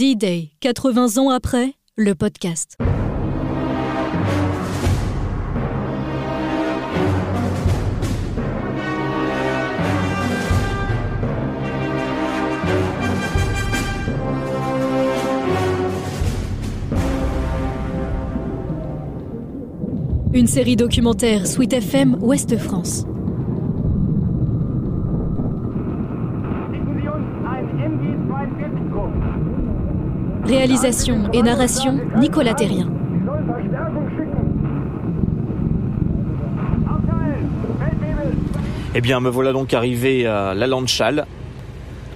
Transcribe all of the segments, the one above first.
D-Day, 80 ans après, le podcast. Une série documentaire Sweet FM Ouest France. Réalisation et narration Nicolas Terrien. Eh bien, me voilà donc arrivé à La Landchal,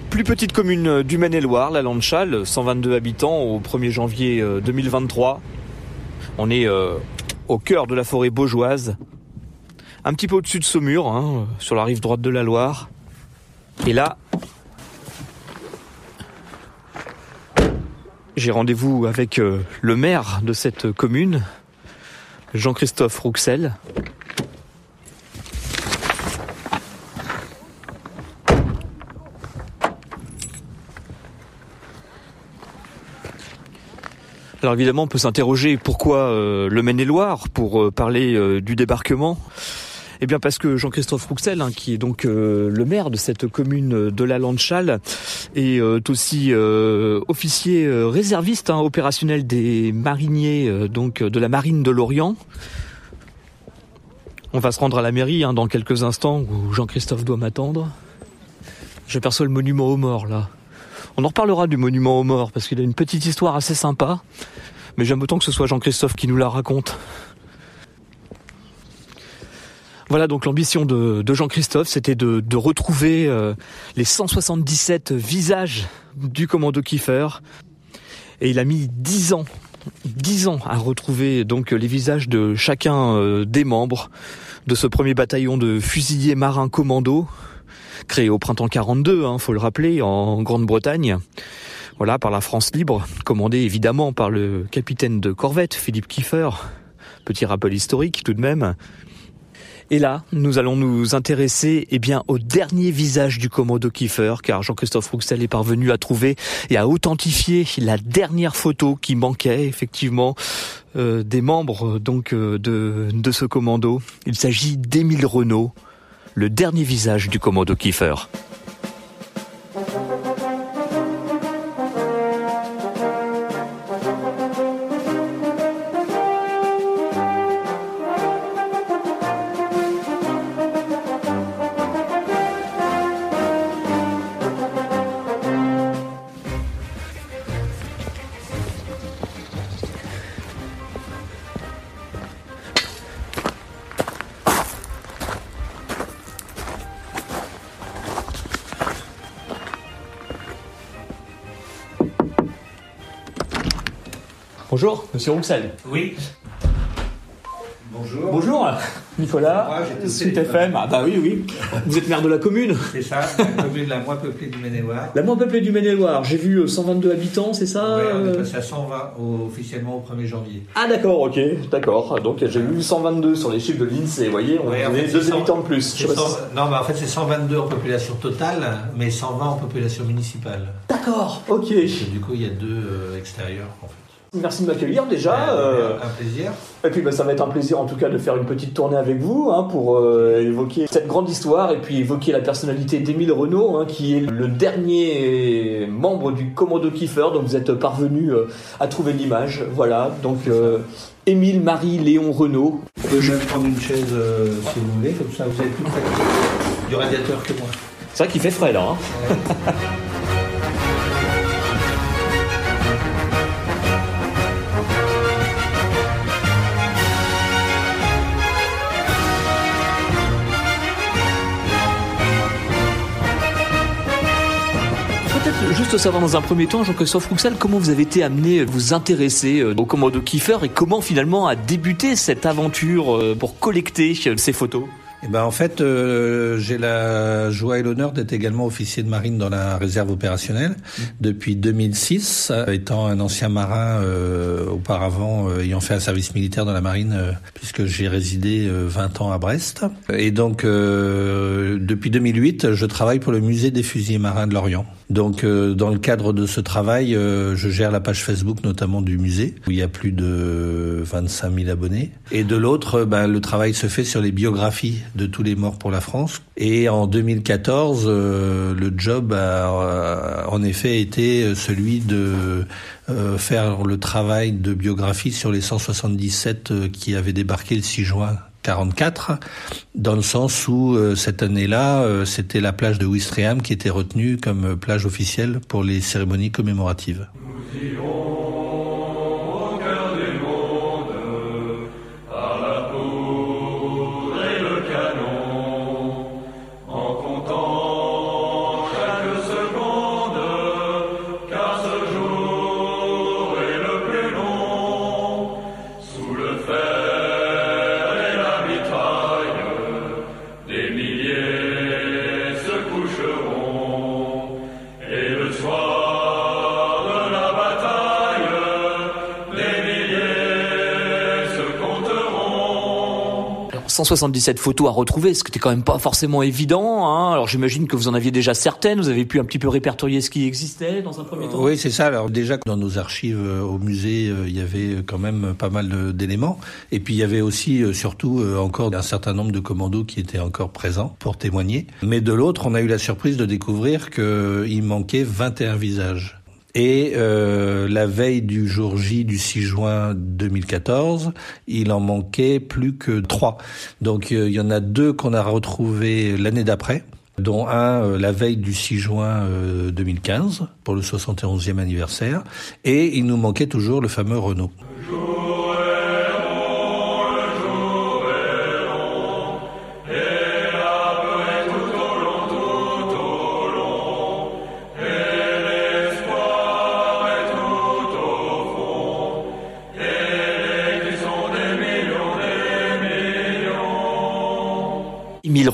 plus petite commune du Maine-et-Loire, La Landchal, 122 habitants au 1er janvier 2023. On est euh, au cœur de la forêt beaujoise, un petit peu au-dessus de Saumur, hein, sur la rive droite de la Loire. Et là, j'ai rendez-vous avec euh, le maire de cette commune, Jean-Christophe Rouxel. Alors évidemment, on peut s'interroger pourquoi euh, le Maine-et-Loire pour euh, parler du débarquement. Eh bien parce que Jean-Christophe Rouxel, hein, qui est donc le maire de cette commune de la Landchal, est aussi officier réserviste hein, opérationnel des mariniers donc de la marine de l'Orient. On va se rendre à la mairie hein, dans quelques instants où Jean-Christophe doit m'attendre. J'aperçois le monument aux morts là. On en reparlera du monument aux morts parce qu'il a une petite histoire assez sympa. Mais j'aime autant que ce soit Jean-Christophe qui nous la raconte. Voilà donc l'ambition de, Jean-Christophe, c'était de, retrouver euh, les 177 visages du commando Kiefer. Et il a mis 10 ans, 10 ans à retrouver donc les visages de chacun euh, des membres de ce premier bataillon de fusiliers marins commando créé au printemps 42, hein, faut le rappeler, en Grande-Bretagne. Voilà, par la France libre, commandé évidemment par le capitaine de corvette, Philippe Kiefer. Petit rappel historique tout de même. Et là, nous allons nous intéresser eh bien, au dernier visage du commando Kiefer, car Jean-Christophe Rouxel est parvenu à trouver et à authentifier la dernière photo qui manquait effectivement euh, des membres donc euh, de, de ce commando. Il s'agit d'Émile Renault, le dernier visage du commando Kiefer. Bonjour, monsieur Rouxel. Oui. Bonjour. Bonjour, Nicolas. Suite FM. Ah bah oui, oui. Vous êtes maire de la commune. C'est ça, la commune la moins peuplée du Maine-et-Loire. La moins peuplée du Maine-et-Loire. J'ai vu 122 euh, habitants, c'est ça Oui, on est passé à 120 officiellement au 1er janvier. Ah d'accord, ok, d'accord. Donc j'ai vu 122 sur les chiffres de l'INSEE, vous voyez, on a deux habitants de plus. Non, mais en fait c'est 122 en population totale, mais 120 en population municipale. D'accord, ok. du coup il y a deux euh, extérieurs en fait. Merci de m'accueillir déjà. Euh, un plaisir. Et puis bah, ça va être un plaisir en tout cas de faire une petite tournée avec vous hein, pour euh, évoquer cette grande histoire et puis évoquer la personnalité d'Émile Renault hein, qui est le dernier membre du Commando Kiefer dont vous êtes parvenu euh, à trouver l'image. Voilà, donc Émile Marie Léon Renault. Vous pouvez même prendre une chaise si vous voulez, comme ça vous avez plus du radiateur que moi. C'est vrai qu'il fait frais là. Hein juste savoir dans un premier temps, Jean-Christophe Rouxel, comment vous avez été amené à vous intéresser euh, au commando Kiefer et comment finalement a débuté cette aventure euh, pour collecter euh, ces photos? Eh ben en fait, j'ai la joie et l'honneur d'être également officier de marine dans la réserve opérationnelle depuis 2006, étant un ancien marin auparavant ayant fait un service militaire dans la marine puisque j'ai résidé 20 ans à Brest. Et donc depuis 2008, je travaille pour le musée des fusiliers marins de l'Orient. Donc dans le cadre de ce travail, je gère la page Facebook notamment du musée où il y a plus de 25 000 abonnés. Et de l'autre, ben, le travail se fait sur les biographies de tous les morts pour la France. Et en 2014, le job a en effet été celui de faire le travail de biographie sur les 177 qui avaient débarqué le 6 juin 44, dans le sens où euh, cette année-là, euh, c'était la plage de Ouistreham qui était retenue comme plage officielle pour les cérémonies commémoratives. 177 photos à retrouver, ce qui était quand même pas forcément évident. Hein. Alors j'imagine que vous en aviez déjà certaines, vous avez pu un petit peu répertorier ce qui existait dans un premier temps. Oui, c'est ça. Alors déjà dans nos archives euh, au musée, euh, il y avait quand même pas mal d'éléments. Et puis il y avait aussi, euh, surtout, encore un certain nombre de commandos qui étaient encore présents pour témoigner. Mais de l'autre, on a eu la surprise de découvrir qu'il manquait 21 visages. Et euh, la veille du jour J du 6 juin 2014, il en manquait plus que trois. Donc euh, il y en a deux qu'on a retrouvés l'année d'après dont un euh, la veille du 6 juin 2015 pour le 71e anniversaire, et il nous manquait toujours le fameux Renault.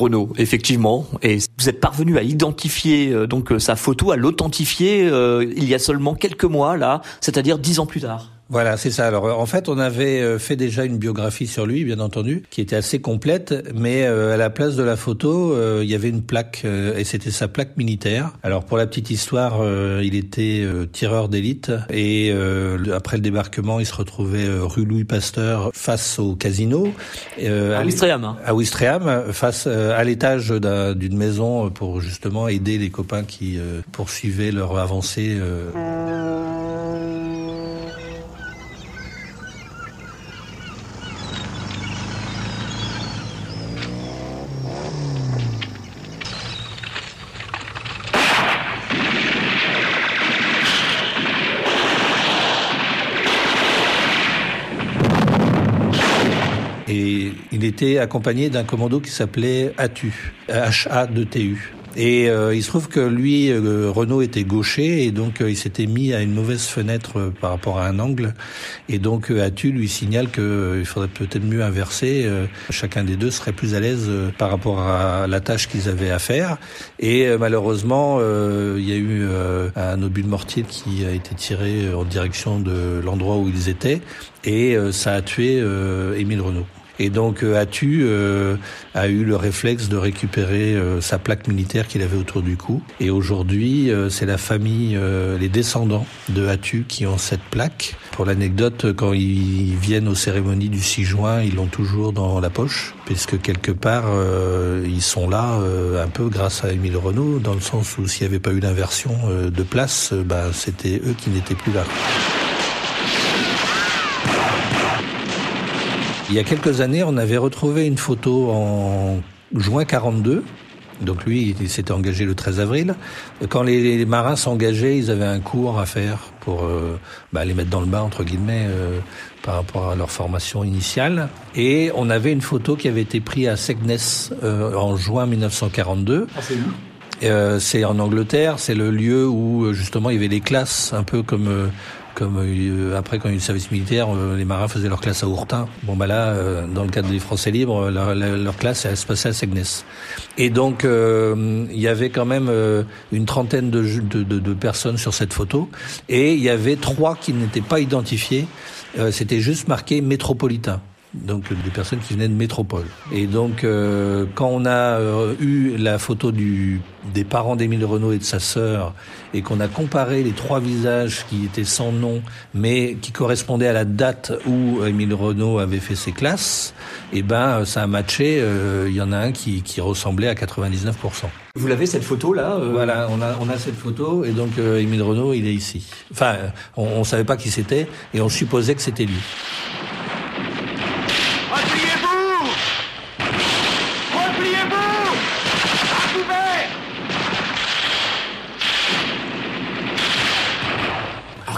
Renault, effectivement. Et vous êtes parvenu à identifier euh, donc euh, sa photo, à l'authentifier euh, il y a seulement quelques mois là, c'est-à-dire dix ans plus tard. Voilà, c'est ça. Alors en fait, on avait euh, fait déjà une biographie sur lui, bien entendu, qui était assez complète, mais euh, à la place de la photo, euh, il y avait une plaque, et c'était sa plaque militaire. Alors pour la petite histoire, il était tireur d'élite, et après le débarquement, il se retrouvait rue Louis Pasteur, face au casino. à Ouistreham. Hein. À Ouistreham, face à l'étage d'une maison pour justement aider les copains qui poursuivaient leur avancée. Accompagné d'un commando qui s'appelait ATU, H-A-2-T-U. Et euh, il se trouve que lui, euh, Renault était gaucher et donc euh, il s'était mis à une mauvaise fenêtre par rapport à un angle. Et donc Atu lui signale qu'il faudrait peut-être mieux inverser. chacun des deux serait plus à l'aise par rapport à la tâche qu'ils avaient à faire. Et malheureusement, il y a eu un obus de mortier qui a été tiré en direction de l'endroit où ils étaient et ça a tué Émile Renault. Et donc euh, Atu euh, a eu le réflexe de récupérer euh, sa plaque militaire qu'il avait autour du cou. Et aujourd'hui, c'est la famille, les descendants de Atu qui ont cette plaque. Pour l'anecdote, quand ils viennent aux cérémonies du 6 juin, ils l'ont toujours dans la poche, puisque quelque part, ils sont là un peu grâce à Émile Renault, dans le sens où s'il n'y avait pas eu l'inversion de place, ben, c'était eux qui n'étaient plus là. Il y a quelques années, on avait retrouvé une photo en juin 42. Donc lui, il s'était engagé le 13 avril. Quand les, marins s'engageaient, ils avaient un cours à faire pour euh, bah, les mettre dans le bain, entre guillemets, euh, par rapport à leur formation initiale. Et on avait une photo qui avait été prise à Segnes euh, en juin 1942. Ah, c'est où? C'est en Angleterre, c'est le lieu où justement il y avait les classes, un peu comme comme euh, après quand il y a eu le service militaire, euh, les marins faisaient leur classe à Ourtin. Bon bah là, euh, dans le cadre des Français libres, leur, leur classe elle se passait à Segnes. Et donc il y avait quand même une trentaine de, de, personnes sur cette photo, et il y avait trois qui n'étaient pas identifiés. C'était juste marqué métropolitain. Donc des personnes qui venaient de métropole. Et donc, euh, quand on a euh, eu la photo du, des parents d'Émile Renault et de sa sœur, et qu'on a comparé les trois visages qui étaient sans nom, mais qui correspondaient à la date où Émile Renault avait fait ses classes, eh ben ça a matché. Euh, il y en a un qui, qui ressemblait à 99%. Vous l'avez cette photo là Voilà, on a on a cette photo et donc Émile Renault il est ici. Enfin, on, on savait pas qui c'était et on supposait que c'était lui.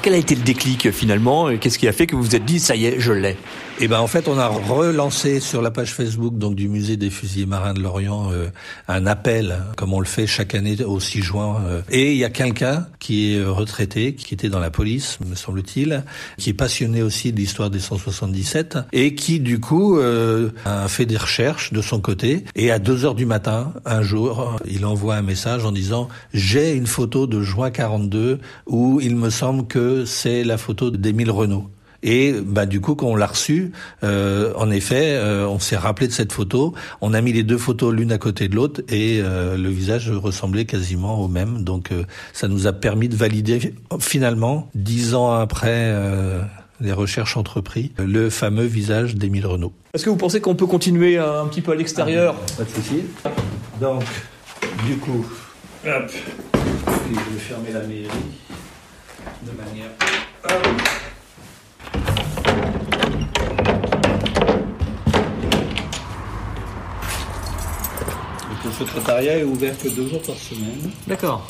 Quel a été le déclic finalement Qu'est-ce qui a fait que vous vous êtes dit ça y est, je l'ai? Eh ben en fait, on a relancé sur la page Facebook donc du musée des fusiliers marins de Lorient euh, un appel, comme on le fait chaque année au 6 juin. Euh. et il y a quelqu'un qui est retraité, qui était dans la police, me semble-t-il, qui est passionné aussi de l'histoire des 177 et qui du coup euh, a fait des recherches de son côté. Et à 2 heures du matin, un jour, il envoie un message en disant j'ai une photo de juin 42 où il me semble que c'est la photo d'Émile Renault. Et bah du coup, quand on l'a reçu, euh, en effet, euh, on s'est rappelé de cette photo. On a mis les deux photos l'une à côté de l'autre et euh, le visage ressemblait quasiment au même. Donc ça nous a permis de valider finalement, dix ans après les recherches entreprises, le fameux visage d'Émile Renault. Est-ce que vous pensez qu'on peut continuer un petit peu à l'extérieur? Ah, Pas de souci. Donc, du coup, hop, je vais fermer la mairie de manière. Hop. Le secrétariat est ouvert que deux jours par semaine. D'accord.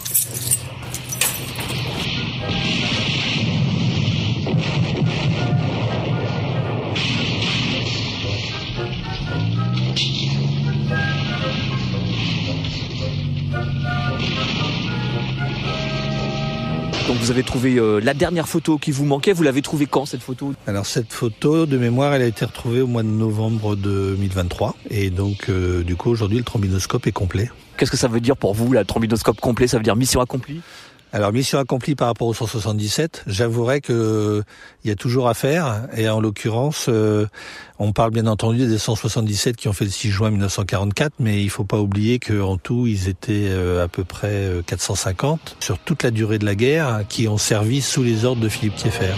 Vous avez trouvé euh, la dernière photo qui vous manquait. Vous l'avez trouvée quand cette photo? Alors cette photo de mémoire, elle a été retrouvée au mois de novembre 2023. Et donc euh, du coup aujourd'hui le trombinoscope est complet. Qu'est-ce que ça veut dire pour vous, la trombinoscope complet? Ça veut dire mission accomplie? Alors mission accomplie par rapport au 177. J'avouerai que il y a toujours à faire et en l'occurrence, euh, on parle bien entendu des 177 qui ont fait le 6 juin 1944, mais il faut pas oublier qu'en tout ils étaient euh, à peu près 450 euh, sur toute la durée de la guerre qui ont servi sous les ordres de Philippe Kieffer.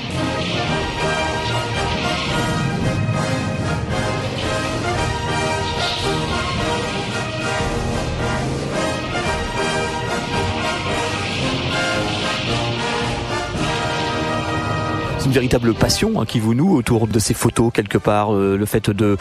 Véritable passion hein, qui vous noue autour de ces photos quelque part, euh, le fait de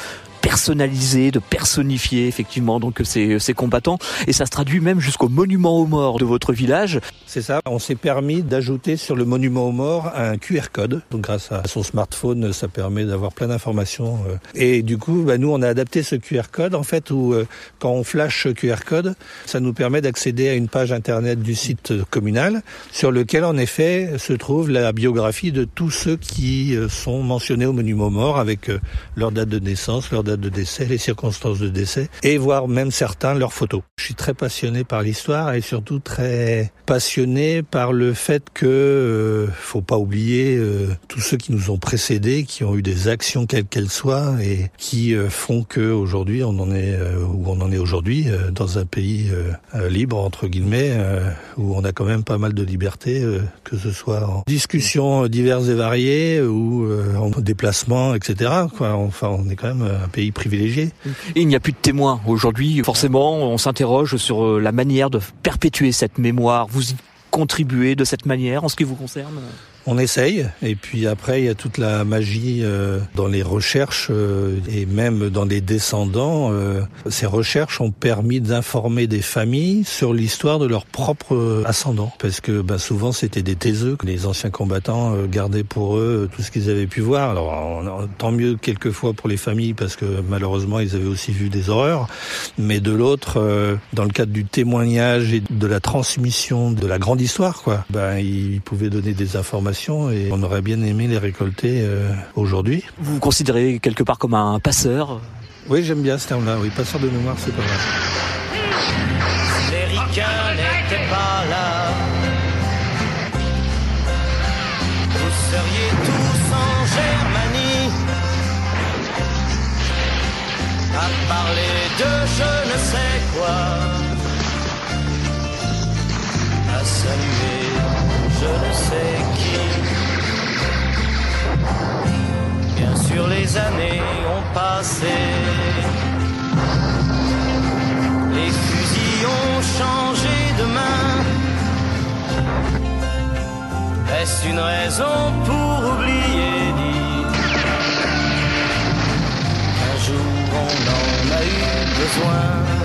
personnaliser, de personnifier effectivement donc ces, ces combattants et ça se traduit même jusqu'au monument aux morts de votre village. C'est ça, on s'est permis d'ajouter sur le monument aux morts un QR code. Donc grâce à son smartphone, ça permet d'avoir plein d'informations. Euh. Et du coup, bah, nous on a adapté ce QR code en fait où euh, quand on flash QR code, ça nous permet d'accéder à une page internet du site communal sur lequel en effet se trouve la biographie de tous ceux qui euh, sont mentionnés au monument aux morts avec leur date de naissance, leur date de décès, les circonstances de décès, et voir même certains leurs photos. Je suis très passionné par l'histoire et surtout très passionné par le fait que euh, faut pas oublier euh, tous ceux qui nous ont précédés, qui ont eu des actions quelles qu'elles soient et qui euh, font que aujourd'hui on en est où on en est aujourd'hui dans un pays libre entre guillemets où on a quand même pas mal de liberté, que ce soit en discussions diverses et variées ou en déplacement, etc. Quoi. Enfin, on est quand même un pays il n'y a plus de témoins aujourd'hui. Forcément, on s'interroge sur euh, la manière de perpétuer cette mémoire. Vous y contribuez de cette manière en ce qui vous concerne? On essaye, et puis après il y a toute la magie euh, dans les recherches euh, et même dans les descendants. Euh, ces recherches ont permis d'informer des familles sur l'histoire de leurs propres ascendants, parce que bah, souvent c'était des taiseux que les anciens combattants gardaient pour eux tout ce qu'ils avaient pu voir. Alors tant mieux quelquefois pour les familles, parce que malheureusement ils avaient aussi vu des horreurs, mais de l'autre, dans le cadre du témoignage et de la transmission de la grande histoire, quoi, bah, ils pouvaient donner des informations et on aurait bien aimé les récolter euh, aujourd'hui. Vous vous considérez quelque part comme un passeur? Oui, j'aime bien ce terme-là. Oui, passeur de mémoire, c'est pas mal. Les ricains n'étaient pas là. Vous seriez tous en Germanie. à parler de je ne sais quoi, à saluer les années ont passé, les fusils ont changé de main. Est-ce une raison pour oublier dit qu'un jour on en a eu besoin